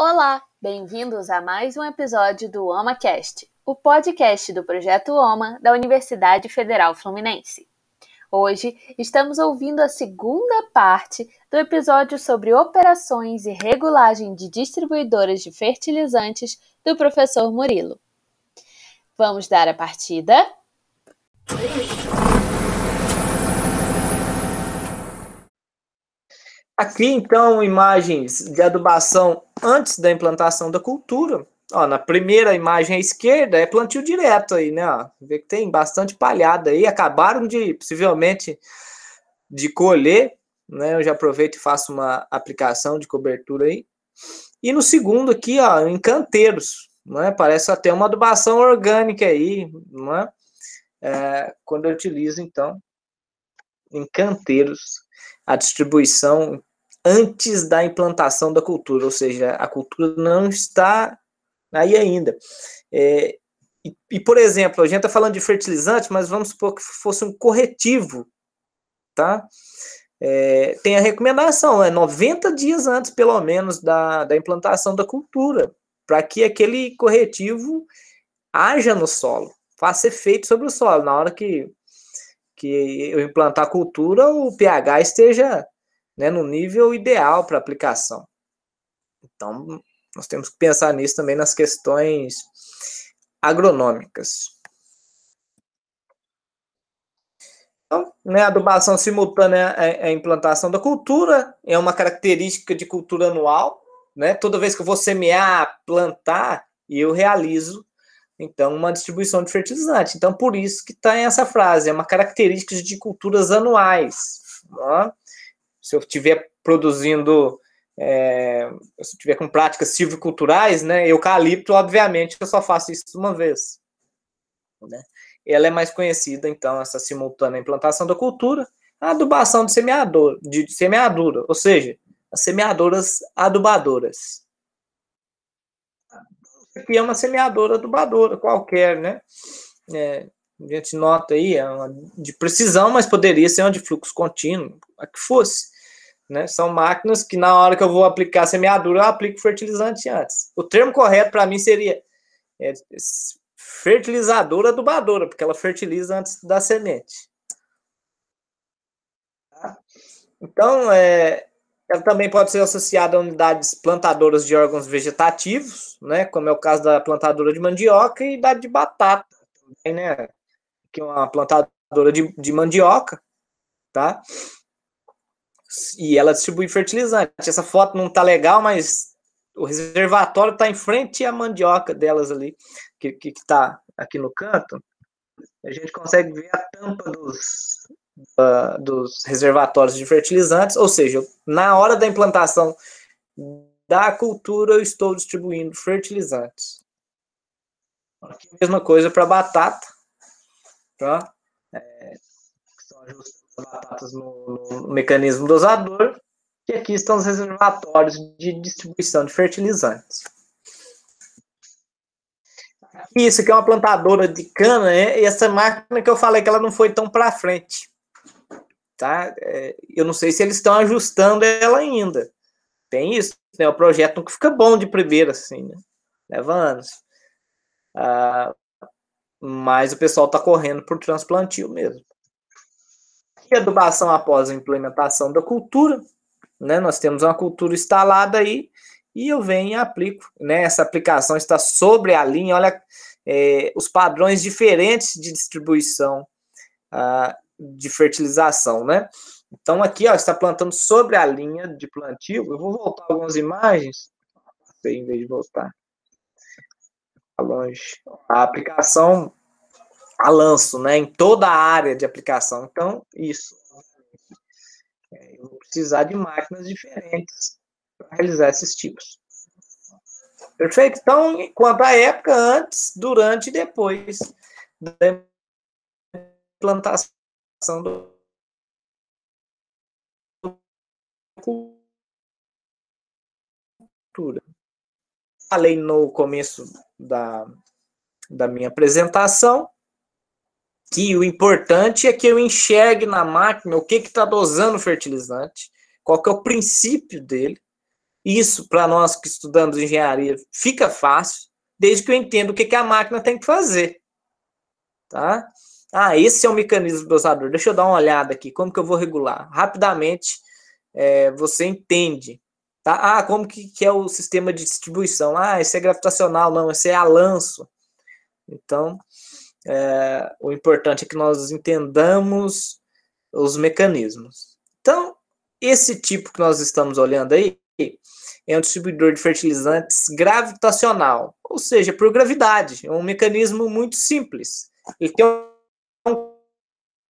Olá, bem-vindos a mais um episódio do OmaCast, o podcast do projeto OMA da Universidade Federal Fluminense. Hoje estamos ouvindo a segunda parte do episódio sobre operações e regulagem de distribuidoras de fertilizantes do professor Murilo. Vamos dar a partida? Aqui, então, imagens de adubação antes da implantação da cultura. Ó, na primeira imagem à esquerda é plantio direto aí, né? Ó, vê que tem bastante palhada aí. Acabaram de, possivelmente, de colher, né? Eu já aproveito e faço uma aplicação de cobertura aí. E no segundo aqui, ó, em canteiros, né? Parece até uma adubação orgânica aí, não é? é quando eu utilizo, então, em canteiros, a distribuição antes da implantação da cultura, ou seja, a cultura não está aí ainda. É, e, e, por exemplo, a gente está falando de fertilizante, mas vamos supor que fosse um corretivo, tá? É, tem a recomendação, é 90 dias antes, pelo menos, da, da implantação da cultura, para que aquele corretivo haja no solo, faça efeito sobre o solo. Na hora que, que eu implantar a cultura, o pH esteja né, no nível ideal para aplicação. Então, nós temos que pensar nisso também nas questões agronômicas. Então, né, a adubação simultânea é, é a implantação da cultura, é uma característica de cultura anual. Né? Toda vez que eu vou semear, plantar, eu realizo, então, uma distribuição de fertilizante. Então, por isso que está essa frase, é uma característica de culturas anuais. Né? Se eu estiver produzindo, é, se eu estiver com práticas silviculturais, né, eucalipto, obviamente, eu só faço isso uma vez. Né? Ela é mais conhecida, então, essa simultânea implantação da cultura, a adubação de, semeador, de semeadura, ou seja, as semeadoras adubadoras. Aqui é uma semeadora adubadora qualquer, né? É, a gente nota aí, é uma de precisão, mas poderia ser uma de fluxo contínuo, a que fosse. Né? São máquinas que na hora que eu vou aplicar semeadura, eu aplico fertilizante antes. O termo correto para mim seria é, fertilizadora adubadora, porque ela fertiliza antes da semente. Tá? Então, é, ela também pode ser associada a unidades plantadoras de órgãos vegetativos, né, como é o caso da plantadora de mandioca e da de batata, também, né, que é uma plantadora de, de mandioca, tá? E ela distribui fertilizante. Essa foto não tá legal, mas o reservatório está em frente à mandioca delas ali, que, que, que tá aqui no canto. A gente consegue ver a tampa dos, uh, dos reservatórios de fertilizantes, ou seja, na hora da implantação da cultura, eu estou distribuindo fertilizantes. Aqui, mesma coisa para batata, tá? É, batatas no, no, mecanismo dosador, e aqui estão os reservatórios de distribuição de fertilizantes. Isso aqui é uma plantadora de cana, né? e essa máquina que eu falei que ela não foi tão para frente. Tá? É, eu não sei se eles estão ajustando ela ainda. Tem isso, né? O projeto nunca fica bom de primeira, assim, né? Leva anos. Ah, mas o pessoal está correndo por transplantio mesmo e adubação após a implementação da cultura, né? Nós temos uma cultura instalada aí e eu venho e aplico, né? Essa aplicação está sobre a linha, olha é, os padrões diferentes de distribuição uh, de fertilização, né? Então aqui, ó, está plantando sobre a linha de plantio. Eu vou voltar algumas imagens, em vez de voltar longe. A aplicação a lanço, né, em toda a área de aplicação. Então, isso. É, eu vou precisar de máquinas diferentes para realizar esses tipos. Perfeito? Então, quanto à época, antes, durante e depois da implantação do cultura. Falei no começo da, da minha apresentação que o importante é que eu enxergue na máquina o que está dosando o fertilizante, qual que é o princípio dele, Isso, para nós que estudamos engenharia, fica fácil, desde que eu entenda o que, que a máquina tem que fazer. Tá? Ah, esse é o mecanismo do dosador. Deixa eu dar uma olhada aqui, como que eu vou regular? Rapidamente, é, você entende. Tá? Ah, como que, que é o sistema de distribuição? Ah, esse é gravitacional, não, esse é a lanço. Então, é, o importante é que nós entendamos os mecanismos. Então, esse tipo que nós estamos olhando aí é um distribuidor de fertilizantes gravitacional, ou seja, por gravidade. É um mecanismo muito simples. Ele tem um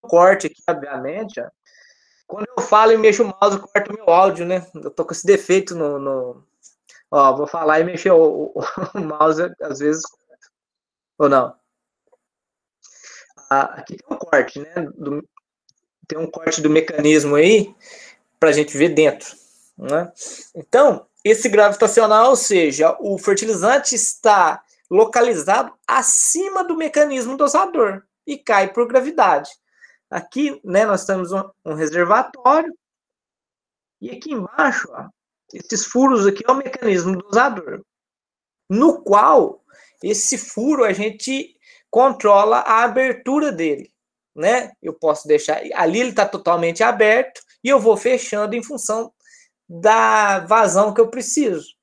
corte aqui, obviamente. Quando eu falo e mexo o mouse, corta o meu áudio, né? Eu tô com esse defeito no. no... Ó, vou falar e mexer o, o, o mouse, às vezes. Ou não? Aqui tem um corte, né? Do, tem um corte do mecanismo aí para a gente ver dentro. Né? Então, esse gravitacional, ou seja, o fertilizante está localizado acima do mecanismo dosador e cai por gravidade. Aqui, né, nós temos um, um reservatório e aqui embaixo, ó, esses furos aqui é o mecanismo dosador, no qual esse furo a gente controla a abertura dele, né? Eu posso deixar ali ele está totalmente aberto e eu vou fechando em função da vazão que eu preciso.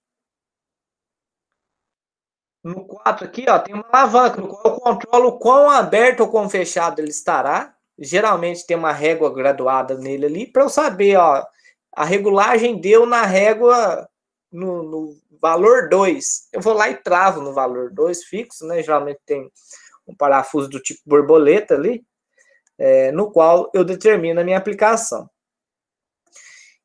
No 4 aqui, ó, tem uma alavanca no qual eu controlo quão aberto ou quão fechado ele estará. Geralmente tem uma régua graduada nele ali para eu saber, ó, a regulagem deu na régua no, no valor 2. Eu vou lá e travo no valor 2 fixo, né? Geralmente tem um parafuso do tipo borboleta ali, é, no qual eu determino a minha aplicação.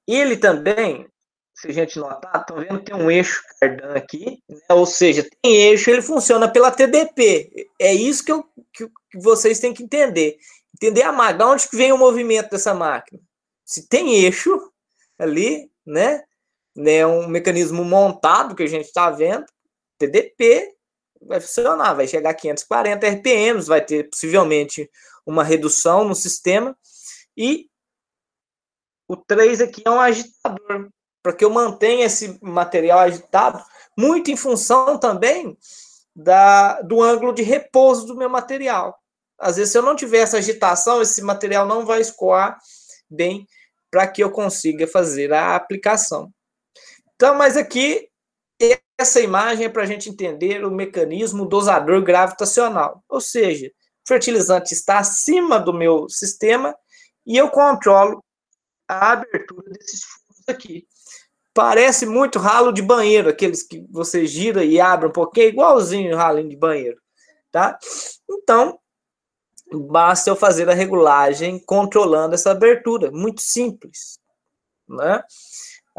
Ele também, se a gente notar, estão vendo que tem um eixo cardan aqui, né? ou seja, tem eixo, ele funciona pela TDP. É isso que, eu, que, que vocês têm que entender. Entender a máquina, onde que vem o movimento dessa máquina. Se tem eixo ali, né? né um mecanismo montado que a gente está vendo, TDP, vai funcionar, vai chegar a 540 RPMs, vai ter possivelmente uma redução no sistema e o 3 aqui é um agitador, para que eu mantenha esse material agitado, muito em função também da, do ângulo de repouso do meu material. Às vezes, se eu não tiver essa agitação, esse material não vai escoar bem para que eu consiga fazer a aplicação. Então, mas aqui, essa imagem é para a gente entender o mecanismo dosador gravitacional. Ou seja, o fertilizante está acima do meu sistema e eu controlo a abertura desses furos aqui. Parece muito ralo de banheiro, aqueles que você gira e abre um pouquinho, igualzinho ralinho de banheiro, tá? Então, basta eu fazer a regulagem controlando essa abertura, muito simples, né?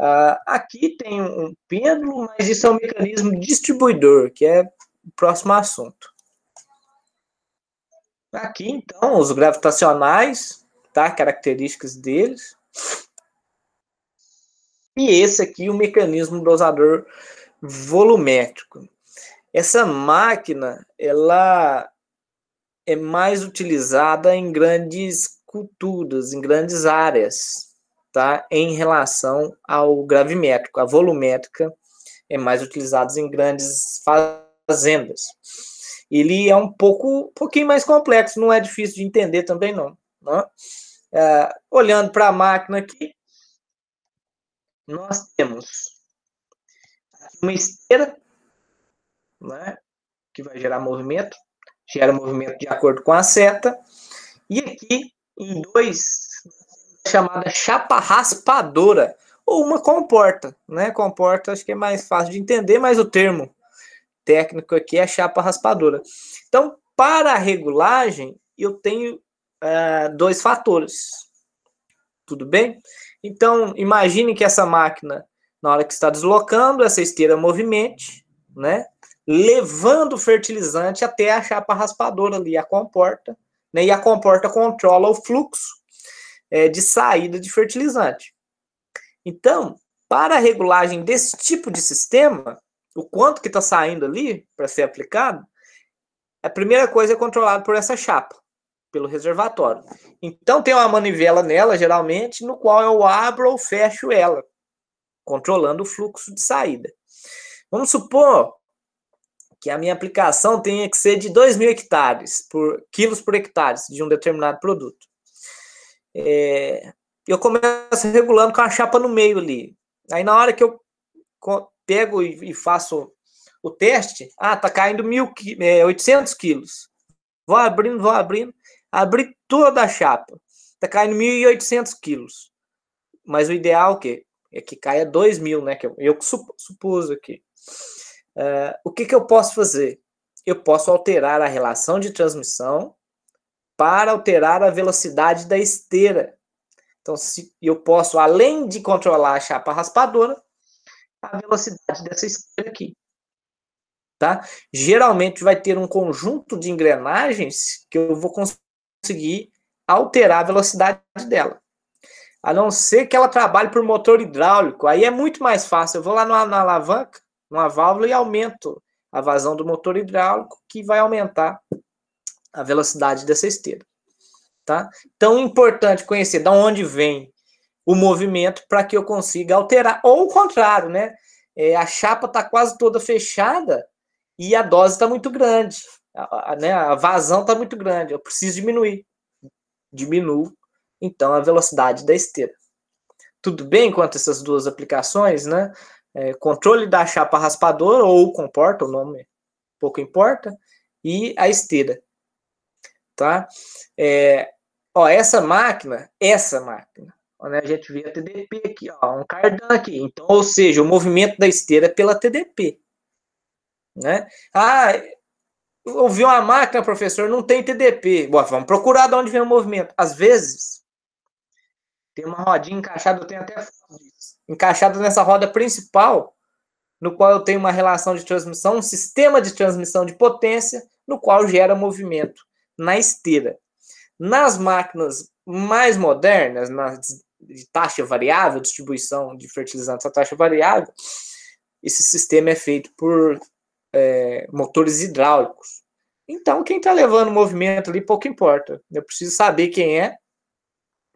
Uh, aqui tem um pêndulo, mas isso é um mecanismo distribuidor, que é o próximo assunto. Aqui, então, os gravitacionais, tá? Características deles. E esse aqui, o mecanismo dosador volumétrico. Essa máquina, ela é mais utilizada em grandes culturas, em grandes áreas, tá? Em relação ao gravimétrico. A volumétrica é mais utilizada em grandes fazendas. Ele é um pouco, um pouquinho mais complexo, não é difícil de entender também não. Né? É, olhando para a máquina aqui, nós temos uma esteira, né, que vai gerar movimento, gera movimento de acordo com a seta, e aqui em dois, chamada chapa raspadora, ou uma comporta, né? Comporta acho que é mais fácil de entender, mas o termo técnico aqui é chapa raspadora. Então, para a regulagem, eu tenho uh, dois fatores. Tudo bem? Então, imagine que essa máquina, na hora que está deslocando, essa esteira movimente, né? Levando o fertilizante até a chapa raspadora ali, a comporta, né? E a comporta controla o fluxo é, de saída de fertilizante. Então, para a regulagem desse tipo de sistema, o quanto que está saindo ali para ser aplicado, a primeira coisa é controlado por essa chapa pelo reservatório. Então tem uma manivela nela, geralmente, no qual eu abro ou fecho ela. controlando o fluxo de saída. Vamos supor que a minha aplicação tenha que ser de 2 mil hectares, por quilos por hectare de um determinado produto. É, eu começo regulando com a chapa no meio ali. Aí na hora que eu pego e, faço o teste, ah, tá caindo mil, é, 800 quilos. Vou abrindo, vou abrindo, abri toda a chapa. Tá caindo 1.800 quilos. Mas o ideal é o quê? É que caia 2 mil, né? Que eu, eu supus aqui. Uh, o que, que eu posso fazer? Eu posso alterar a relação de transmissão para alterar a velocidade da esteira. Então, se eu posso, além de controlar a chapa raspadora, a velocidade dessa esteira aqui. Tá? Geralmente vai ter um conjunto de engrenagens que eu vou conseguir alterar a velocidade dela. A não ser que ela trabalhe por motor hidráulico, aí é muito mais fácil. Eu vou lá na, na alavanca, numa válvula e aumento a vazão do motor hidráulico, que vai aumentar a velocidade dessa esteira. Tá? Então, é importante conhecer de onde vem o movimento para que eu consiga alterar. Ou o contrário, né? É, a chapa está quase toda fechada e a dose está muito grande. A, a, né? a vazão está muito grande. Eu preciso diminuir. Diminuo, então, a velocidade da esteira. Tudo bem quanto a essas duas aplicações, né? é, controle da chapa raspadora, ou comporta, o nome pouco importa, e a esteira. Tá? É, ó, essa máquina, essa máquina, né, a gente vê a TDP aqui, ó, um cardan aqui. Então, ou seja, o movimento da esteira é pela TDP. Né? Ah, ouviu uma máquina, professor, não tem TDP. Bom, vamos procurar de onde vem o movimento. Às vezes, tem uma rodinha encaixada, eu tenho até encaixado nessa roda principal, no qual eu tenho uma relação de transmissão, um sistema de transmissão de potência, no qual gera movimento na esteira. Nas máquinas mais modernas, nas de taxa variável, distribuição de fertilizantes a taxa variável, esse sistema é feito por é, motores hidráulicos. Então, quem está levando o movimento ali, pouco importa. Eu preciso saber quem é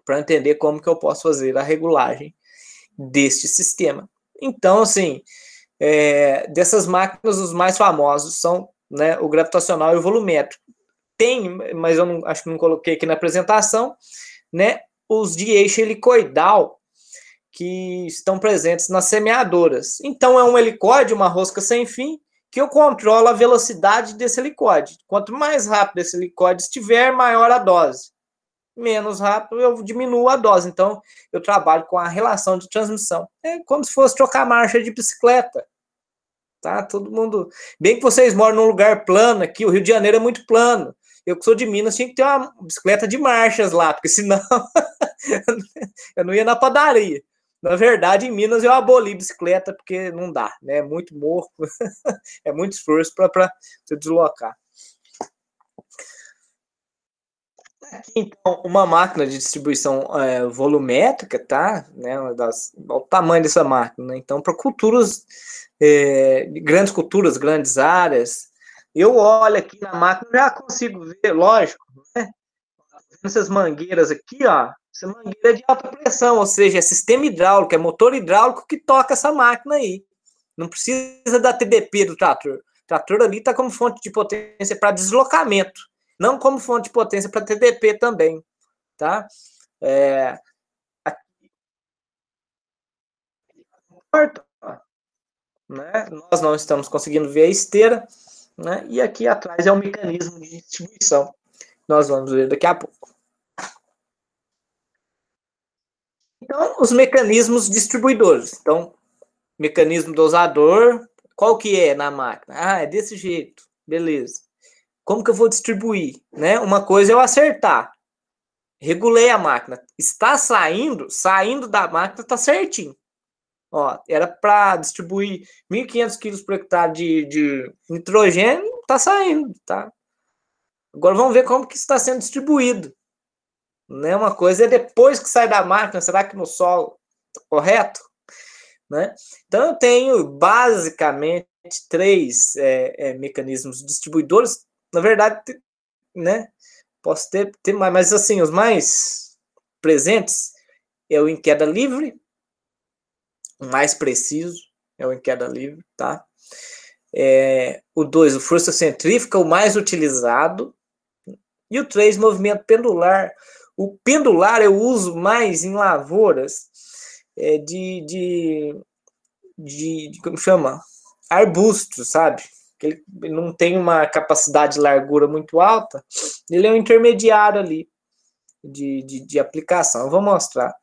para entender como que eu posso fazer a regulagem deste sistema. Então, assim, é, dessas máquinas, os mais famosos são né, o gravitacional e o volumétrico. Tem, mas eu não, acho que não coloquei aqui na apresentação, né, os de eixo helicoidal que estão presentes nas semeadoras. Então, é um helicóide, uma rosca sem fim, que eu controlo a velocidade desse helicóide. Quanto mais rápido esse helicóide estiver, maior a dose menos rápido, eu diminuo a dose. Então, eu trabalho com a relação de transmissão. É como se fosse trocar marcha de bicicleta. Tá? Todo mundo. Bem que vocês moram num lugar plano aqui, o Rio de Janeiro é muito plano. Eu que sou de Minas tinha que ter uma bicicleta de marchas lá, porque senão eu não ia na padaria. Na verdade, em Minas eu aboli bicicleta porque não dá, né? É muito morro, é muito esforço para se deslocar. Aqui, então, uma máquina de distribuição é, volumétrica, tá? Né, das, o tamanho dessa máquina. Né? Então, para culturas, é, grandes culturas, grandes áreas, eu olho aqui na máquina já consigo ver, lógico, né? Essas mangueiras aqui, ó, essa mangueira é de alta pressão, ou seja, é sistema hidráulico, é motor hidráulico que toca essa máquina aí. Não precisa da TDP do trator. O trator ali está como fonte de potência para deslocamento não como fonte de potência para TDP também, tá? É, aqui, né? Nós não estamos conseguindo ver a esteira, né? E aqui atrás é o mecanismo de distribuição. Nós vamos ver daqui a pouco. Então, os mecanismos distribuidores. Então, mecanismo dosador, qual que é na máquina? Ah, é desse jeito. Beleza. Como que eu vou distribuir? Né? Uma coisa é eu acertar. Regulei a máquina. Está saindo, saindo da máquina está certinho. Ó, era para distribuir 1.500 quilos por hectare de, de nitrogênio, está saindo, tá? Agora vamos ver como que está sendo distribuído. Né? Uma coisa é depois que sai da máquina, será que no solo tá correto? Né? Então eu tenho basicamente três é, é, mecanismos distribuidores na verdade, né? Posso ter, ter mais, mas assim, os mais presentes é o em queda livre, mais preciso, é o em queda livre, tá? É, o 2, o força centrífuga, o mais utilizado. E o 3, movimento pendular. O pendular eu uso mais em lavouras é, de, de, de, de, como chama? Arbustos, sabe? Ele não tem uma capacidade de largura muito alta, ele é um intermediário ali de, de, de aplicação. Eu vou mostrar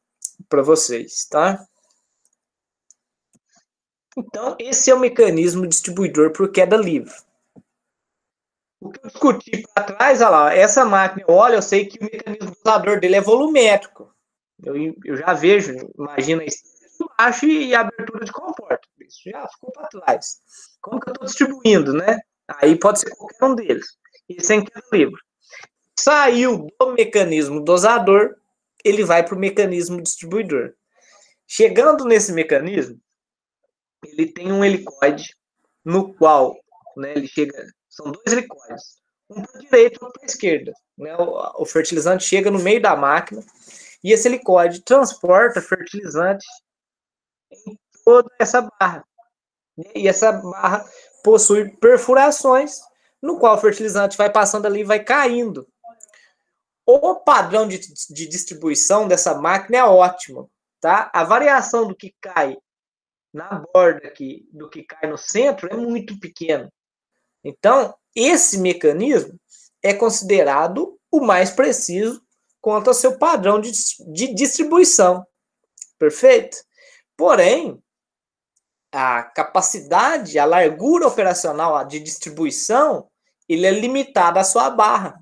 para vocês, tá? Então, esse é o mecanismo distribuidor por queda livre. O que eu discuti para trás, olha lá, essa máquina, olha, eu sei que o mecanismo dosador dele é volumétrico. Eu, eu já vejo, imagina isso embaixo e abertura de comporta. Isso já ficou para trás. Como que eu estou distribuindo, né? Aí pode ser qualquer um deles. Esse é em queda livre. Saiu do mecanismo dosador, ele vai para o mecanismo distribuidor. Chegando nesse mecanismo, ele tem um helicoide no qual né, ele chega. São dois helicoides, um para a direita e um para a esquerda. Né, o, o, fertilizante chega no meio da máquina e esse helicoide transporta fertilizante em toda essa barra. E essa barra possui perfurações, no qual o fertilizante vai passando ali e vai caindo. O padrão de, de distribuição dessa máquina é ótimo. Tá? A variação do que cai na borda aqui do que cai no centro é muito pequeno. Então, esse mecanismo é considerado o mais preciso quanto ao seu padrão de, de distribuição. Perfeito? Porém, a capacidade, a largura operacional de distribuição, ele é limitada à sua barra.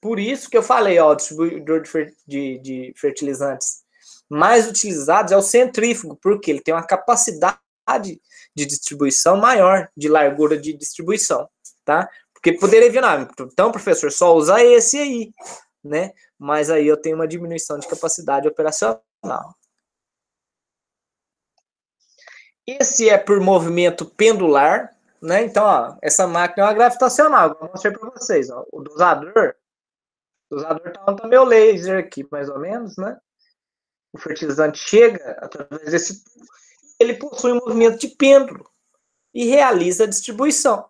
Por isso que eu falei, ó, distribuidor de, de fertilizantes mais utilizados é o centrífugo, porque ele tem uma capacidade de distribuição maior, de largura de distribuição, tá? Porque poderia vir, não, então, professor, só usa esse aí, né? Mas aí eu tenho uma diminuição de capacidade operacional. Esse é por movimento pendular, né? Então, ó, essa máquina é uma gravitacional. Vou mostrar para vocês, ó. O dosador, o dosador tá no meu laser aqui, mais ou menos, né? O fertilizante chega através desse tubo, ele possui um movimento de pêndulo e realiza a distribuição.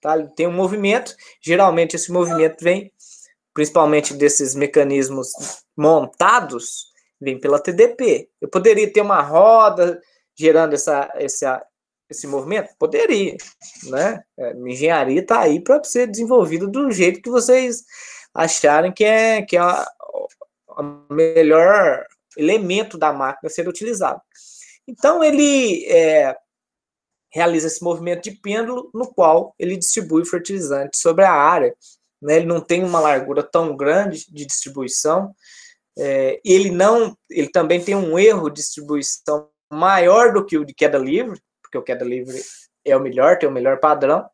Tá? Ele tem um movimento, geralmente esse movimento vem principalmente desses mecanismos montados, vem pela TDP. Eu poderia ter uma roda gerando essa, essa, esse movimento? Poderia, né? É, a engenharia está aí para ser desenvolvida do jeito que vocês acharem que é, que é a, a melhor elemento da máquina ser utilizado. Então, ele é, realiza esse movimento de pêndulo, no qual ele distribui o fertilizante sobre a área. Né? Ele não tem uma largura tão grande de distribuição. É, ele não, ele também tem um erro de distribuição maior do que o de queda livre, porque o queda livre é o melhor, tem o melhor padrão,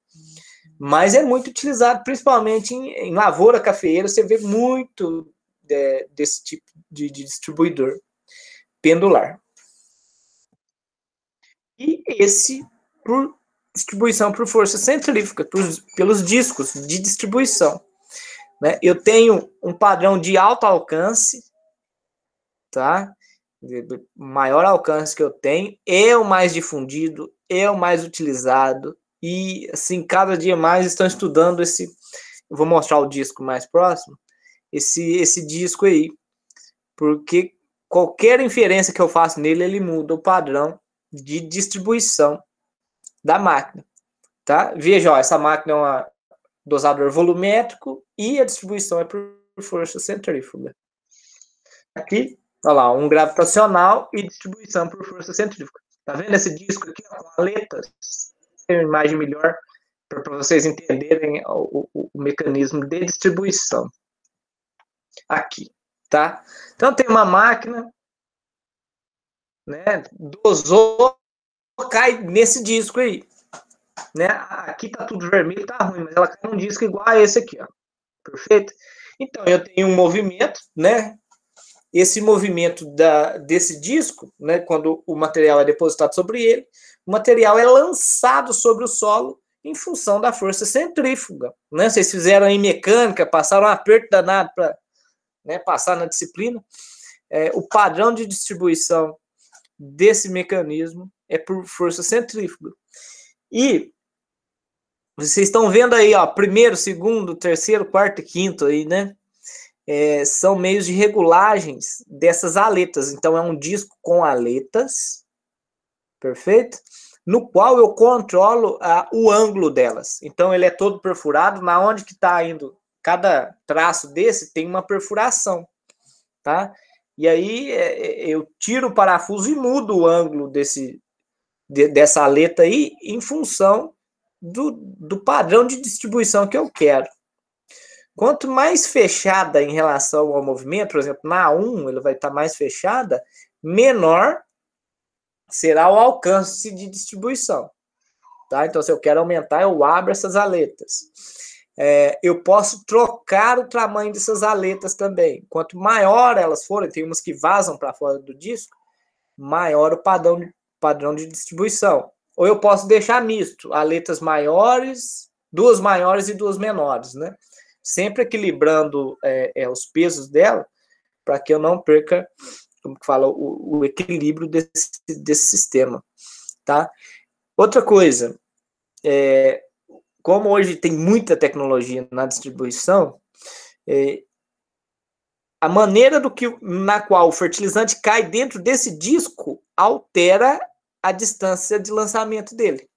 mas é muito utilizado, principalmente em, em lavoura cafeeira, você vê muito de, desse tipo de, de distribuidor pendular. E esse por distribuição por força centrífuga, por, pelos discos de distribuição. Né? Eu tenho um padrão de alto alcance, tá? O maior alcance que eu tenho, é o mais difundido, é o mais utilizado, e assim, cada dia mais estão estudando esse. Vou mostrar o disco mais próximo, esse, esse disco aí, porque qualquer inferência que eu faço nele, ele muda o padrão de distribuição da máquina, tá? Veja, ó, essa máquina é um dosador volumétrico e a distribuição é por força centrífuga. Aqui, olha lá, um gravitacional e distribuição por força centrífuga. Tá vendo esse disco aqui com aletas? Tem uma imagem melhor para vocês entenderem o, o, o mecanismo de distribuição. Aqui tá? Então tem uma máquina, né? Dosou, cai nesse disco aí, né? Aqui tá tudo vermelho, tá ruim, mas ela cai num disco igual a esse aqui, ó. Perfeito? Então eu tenho um movimento, né? Esse movimento da, desse disco, né? Quando o material é depositado sobre ele, o material é lançado sobre o solo em função da força centrífuga, né? Vocês fizeram em mecânica, passaram um aperto danado para né, passar na disciplina, é, o padrão de distribuição desse mecanismo é por força centrífuga. E vocês estão vendo aí, ó, primeiro, segundo, terceiro, quarto e quinto aí, né? É, são meios de regulagens dessas aletas. Então, é um disco com aletas, perfeito? No qual eu controlo a, o ângulo delas. Então, ele é todo perfurado. Na onde que está indo? Cada traço desse tem uma perfuração, tá? E aí é, é, eu tiro o parafuso e mudo o ângulo desse, de, dessa aleta aí em função do, do padrão de distribuição que eu quero. Quanto mais fechada em relação ao movimento, por exemplo, na 1 ele vai estar mais fechada, menor será o alcance de distribuição. Tá? Então, se eu quero aumentar, eu abro essas aletas. É, eu posso trocar o tamanho dessas aletas também. Quanto maior elas forem, tem umas que vazam para fora do disco, maior o padrão, padrão de distribuição. Ou eu posso deixar misto, aletas maiores, duas maiores e duas menores, né? Sempre equilibrando é, é, os pesos dela, para que eu não perca, como que fala, o, o equilíbrio desse, desse sistema, tá? Outra coisa, é, como hoje tem muita tecnologia na distribuição, é, a maneira do que na qual o fertilizante cai dentro desse disco altera a distância de lançamento dele.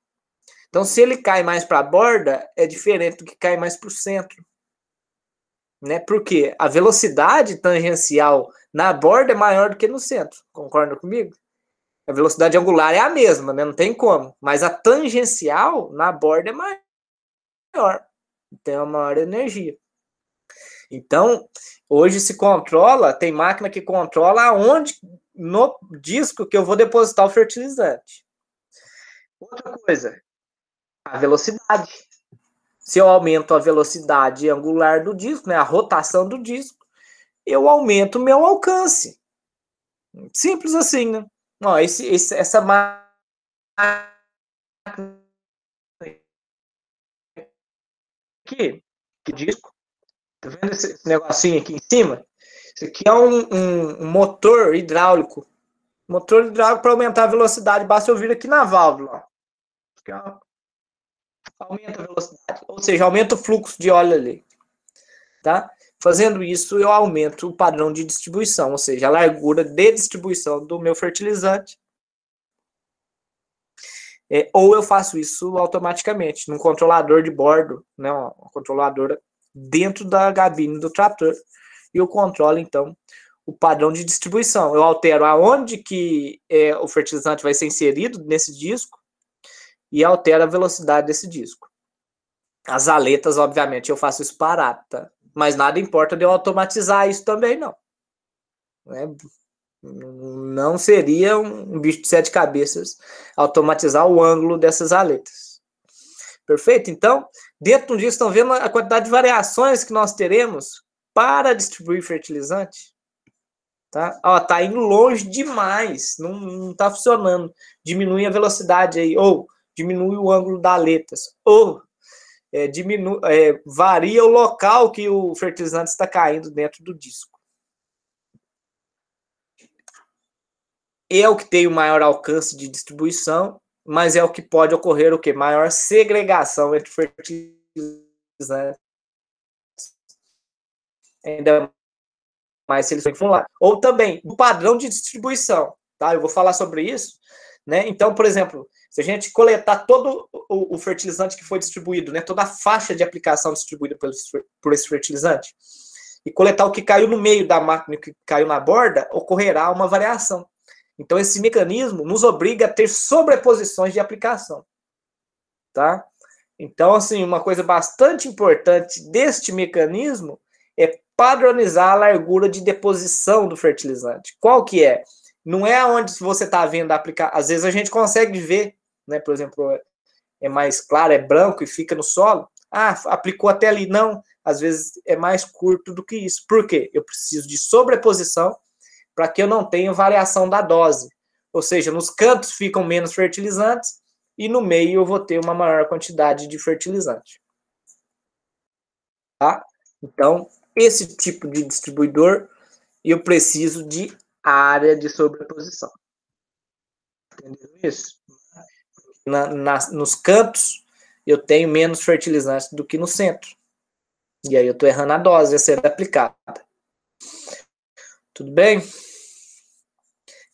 Então, se ele cai mais para a borda, é diferente do que cai mais para o centro. Né? Porque a velocidade tangencial na borda é maior do que no centro. Concorda comigo? A velocidade angular é a mesma, né? não tem como. Mas a tangencial na borda é maior. Tem uma maior energia. Então, hoje se controla, tem máquina que controla aonde no disco que eu vou depositar o fertilizante. Outra coisa, a velocidade. Se eu aumento a velocidade angular do disco, né, a rotação do disco, eu aumento o meu alcance. Simples assim, né? Ó, esse, esse, essa máquina aqui, que disco, tá vendo esse negocinho aqui em cima? Isso aqui é um, um, um motor hidráulico. Motor hidráulico para aumentar a velocidade. Basta eu vir aqui na válvula. Ó. Aumenta a velocidade. Ou seja, aumenta o fluxo de óleo ali. Tá? Fazendo isso, eu aumento o padrão de distribuição, ou seja, a largura de distribuição do meu fertilizante. É, ou eu faço isso automaticamente, num controlador de bordo, né, uma controladora dentro da gabine do trator e eu controlo, então, o padrão de distribuição. Eu altero aonde que é, o fertilizante vai ser inserido nesse disco e altero a velocidade desse disco. As aletas, obviamente, eu faço isso parado, tá? Mas nada importa de eu automatizar isso também, não. Né? Não seria um bicho de sete cabeças automatizar o ângulo dessas aletas. Perfeito? Então, dentro disso, estão vendo a quantidade de variações que nós teremos para distribuir fertilizante, tá? Ó, tá indo longe demais, não, não tá funcionando. Diminui a velocidade aí, ou diminui o ângulo da aletas, ou é, diminui, é, varia o local que o fertilizante está caindo dentro do disco. É o que tem o maior alcance de distribuição, mas é o que pode ocorrer o que maior segregação entre fertilizantes ainda mais se eles forem lá. Ou também o padrão de distribuição, tá? Eu vou falar sobre isso, né? Então, por exemplo, se a gente coletar todo o, o fertilizante que foi distribuído, né, toda a faixa de aplicação distribuída por, por esse fertilizante, e coletar o que caiu no meio da máquina e o que caiu na borda, ocorrerá uma variação. Então, esse mecanismo nos obriga a ter sobreposições de aplicação. Tá? Então, assim, uma coisa bastante importante deste mecanismo é padronizar a largura de deposição do fertilizante. Qual que é? Não é onde você está vendo aplicar. Às vezes a gente consegue ver, né? Por exemplo, é mais claro, é branco e fica no solo. Ah, aplicou até ali. Não, às vezes é mais curto do que isso. Por quê? Eu preciso de sobreposição para que eu não tenha variação da dose. Ou seja, nos cantos ficam menos fertilizantes e no meio eu vou ter uma maior quantidade de fertilizante. Tá? Então, esse tipo de distribuidor, eu preciso de área de sobreposição. Entendeu isso? Na, na, nos cantos, eu tenho menos fertilizantes do que no centro. E aí eu estou errando a dose a ser aplicada. Tudo bem?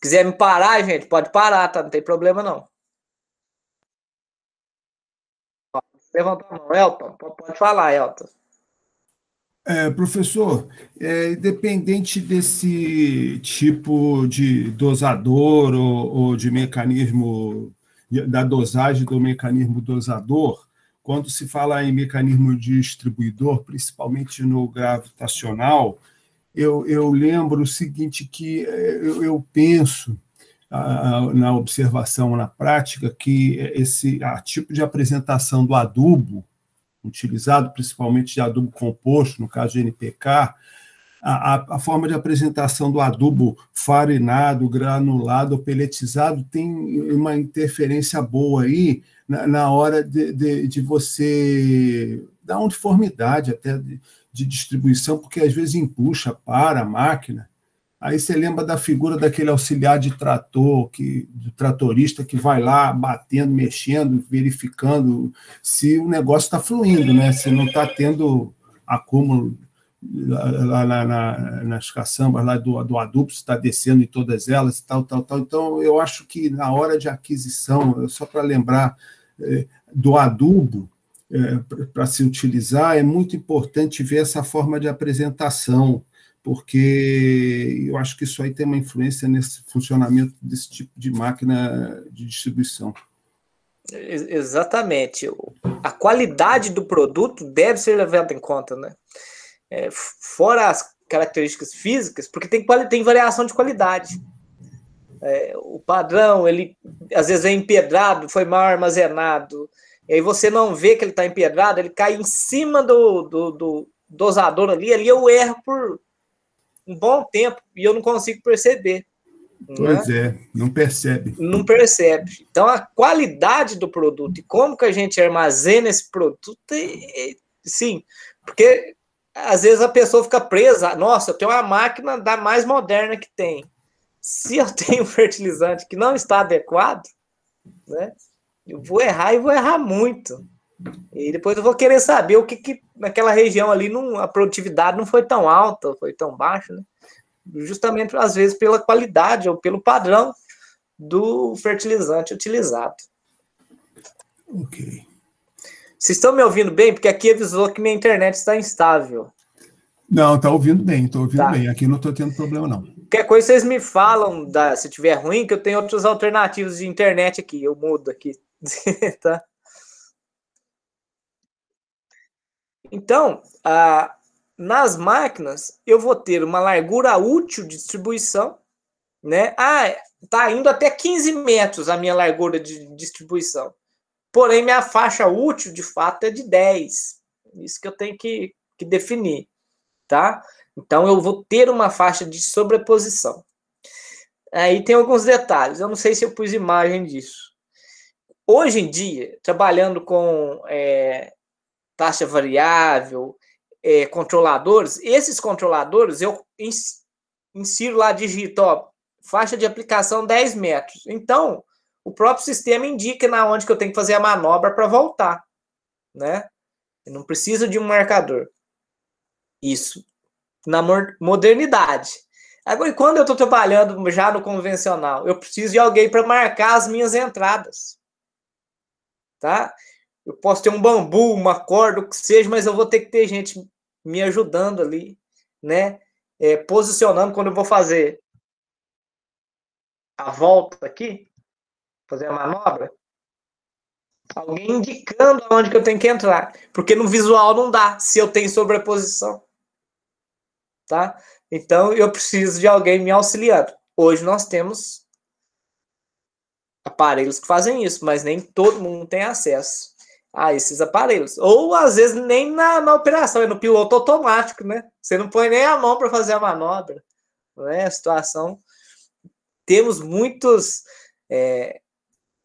Quiser me parar, gente, pode parar, tá? Não tem problema não. Levanta a mão, Elton. Pode falar, Elton. É, professor, é, independente desse tipo de dosador ou, ou de mecanismo, da dosagem do mecanismo dosador, quando se fala em mecanismo distribuidor, principalmente no gravitacional, eu, eu lembro o seguinte, que é, eu, eu penso na observação, na prática, que esse a tipo de apresentação do adubo, utilizado principalmente de adubo composto, no caso de NPK, a, a, forma de apresentação do adubo farinado, granulado, peletizado tem uma interferência boa aí na, na hora de, de, de, você dar uniformidade até de, de distribuição, porque às vezes empuxa, para a máquina, Aí você lembra da figura daquele auxiliar de trator, que, do tratorista que vai lá batendo, mexendo, verificando se o negócio está fluindo, né? se não está tendo acúmulo lá, lá na, nas caçambas lá do, do adubo, se está descendo em todas elas, tal, tal, tal. Então, eu acho que na hora de aquisição, só para lembrar é, do adubo, é, para se utilizar, é muito importante ver essa forma de apresentação, porque eu acho que isso aí tem uma influência nesse funcionamento desse tipo de máquina de distribuição. Exatamente. A qualidade do produto deve ser levada em conta, né? É, fora as características físicas, porque tem, tem variação de qualidade. É, o padrão, ele às vezes é empedrado, foi mal armazenado, e aí você não vê que ele está empedrado, ele cai em cima do, do, do dosador ali, ali eu erro por, um bom tempo e eu não consigo perceber. Pois né? é, não percebe. Não percebe. Então, a qualidade do produto e como que a gente armazena esse produto, é, é, sim, porque às vezes a pessoa fica presa, nossa, eu tenho uma máquina da mais moderna que tem. Se eu tenho um fertilizante que não está adequado, né, eu vou errar e vou errar muito. E depois eu vou querer saber o que, que naquela região ali não, a produtividade não foi tão alta, foi tão baixa, né? Justamente, às vezes, pela qualidade ou pelo padrão do fertilizante utilizado. Ok. Vocês estão me ouvindo bem? Porque aqui avisou que minha internet está instável. Não, está ouvindo bem, estou ouvindo tá. bem. Aqui não estou tendo problema, não. Qualquer coisa vocês me falam, da, se tiver ruim, que eu tenho outras alternativas de internet aqui. Eu mudo aqui. tá? Então, ah, nas máquinas, eu vou ter uma largura útil de distribuição, né? Ah, tá indo até 15 metros a minha largura de distribuição. Porém, minha faixa útil, de fato, é de 10. Isso que eu tenho que, que definir, tá? Então, eu vou ter uma faixa de sobreposição. Aí tem alguns detalhes. Eu não sei se eu pus imagem disso. Hoje em dia, trabalhando com é, taxa variável, é, controladores, esses controladores eu insiro lá, digito, ó, faixa de aplicação 10 metros. Então, o próprio sistema indica na onde que eu tenho que fazer a manobra para voltar, né? Eu não preciso de um marcador. Isso na modernidade. Agora, quando eu estou trabalhando já no convencional, eu preciso de alguém para marcar as minhas entradas. Tá? Eu posso ter um bambu, uma corda, o que seja, mas eu vou ter que ter gente me ajudando ali, né? É, posicionando quando eu vou fazer a volta aqui, fazer a manobra, alguém indicando aonde que eu tenho que entrar, porque no visual não dá se eu tenho sobreposição, tá? Então eu preciso de alguém me auxiliando. Hoje nós temos aparelhos que fazem isso, mas nem todo mundo tem acesso a esses aparelhos. Ou às vezes nem na, na operação, é no piloto automático, né? Você não põe nem a mão para fazer a manobra. Não é a situação. Temos muitos. É,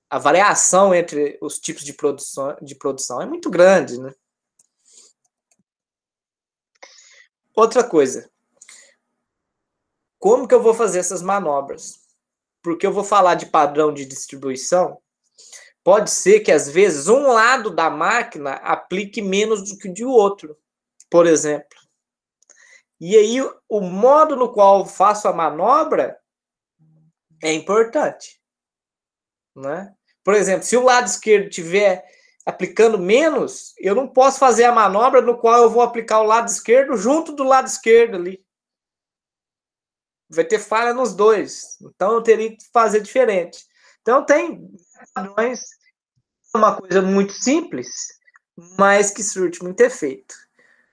a variação entre os tipos de produção, de produção é muito grande, né? Outra coisa. Como que eu vou fazer essas manobras? Porque eu vou falar de padrão de distribuição, pode ser que às vezes um lado da máquina aplique menos do que o de outro, por exemplo. E aí o modo no qual faço a manobra é importante, né? Por exemplo, se o lado esquerdo tiver aplicando menos, eu não posso fazer a manobra no qual eu vou aplicar o lado esquerdo junto do lado esquerdo ali. Vai ter falha nos dois. Então eu teria que fazer diferente. Então tem padrões, uma coisa muito simples, mas que surte muito efeito.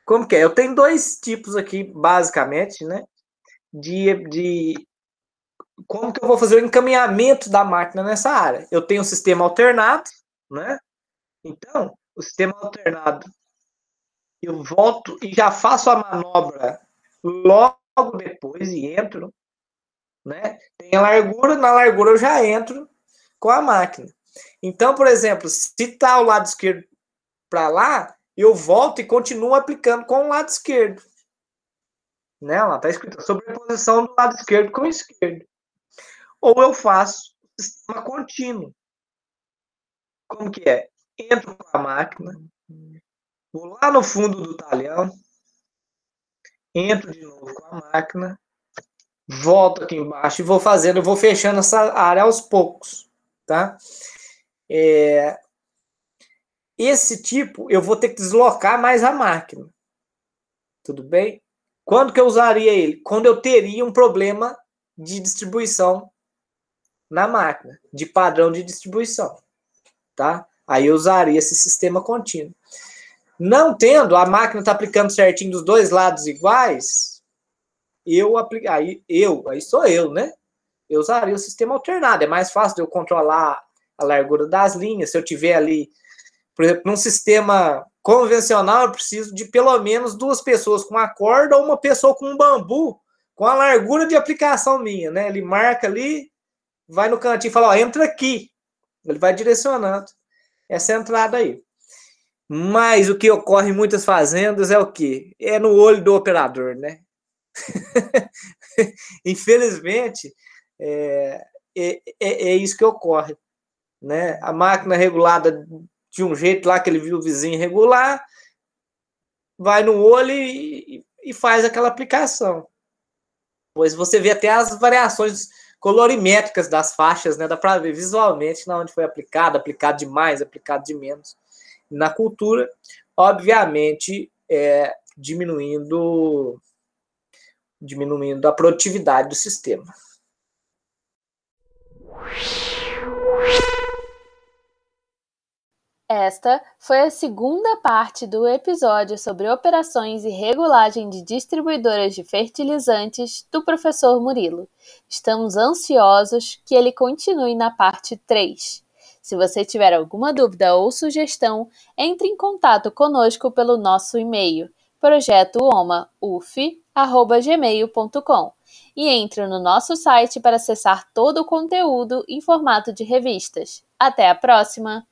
Como que é? Eu tenho dois tipos aqui, basicamente, né? De, de como que eu vou fazer o encaminhamento da máquina nessa área. Eu tenho um sistema alternado, né? Então, o sistema alternado, eu volto e já faço a manobra logo depois e entro, né? Tem a largura, na largura eu já entro com a máquina. Então, por exemplo, se está o lado esquerdo para lá, eu volto e continuo aplicando com o lado esquerdo. Né? Lá está escrito sobreposição do lado esquerdo com o esquerdo. Ou eu faço sistema contínuo. Como que é? entro com a máquina, vou lá no fundo do talhão, entro de novo com a máquina, volto aqui embaixo e vou fazendo, eu vou fechando essa área aos poucos, tá? É, esse tipo, eu vou ter que deslocar mais a máquina. Tudo bem? Quando que eu usaria ele? Quando eu teria um problema de distribuição na máquina, de padrão de distribuição, tá? Aí eu usaria esse sistema contínuo. Não tendo, a máquina está aplicando certinho dos dois lados iguais, eu aplico, aí eu, aí sou eu, né? Eu usaria o sistema alternado. É mais fácil de eu controlar a largura das linhas. Se eu tiver ali, por exemplo, num sistema convencional, eu preciso de pelo menos duas pessoas com a corda ou uma pessoa com um bambu com a largura de aplicação minha, né? Ele marca ali, vai no cantinho e fala, ó, entra aqui. Ele vai direcionando essa entrada aí. Mas o que ocorre em muitas fazendas é o quê? É no olho do operador, né? Infelizmente, é, é, é, é, isso que ocorre. Né? A máquina regulada de um jeito lá que ele viu o vizinho regular, vai no olho e, e faz aquela aplicação. Pois você vê até as variações colorimétricas das faixas, né? Dá para ver visualmente na onde foi aplicado, aplicado de mais, aplicado de menos. Na cultura, obviamente, é, diminuindo diminuindo a produtividade do sistema. Esta foi a segunda parte do episódio sobre operações e regulagem de distribuidoras de fertilizantes do professor Murilo. Estamos ansiosos que ele continue na parte 3. Se você tiver alguma dúvida ou sugestão, entre em contato conosco pelo nosso e-mail projetooma.uf@gmail.com e entre no nosso site para acessar todo o conteúdo em formato de revistas. Até a próxima!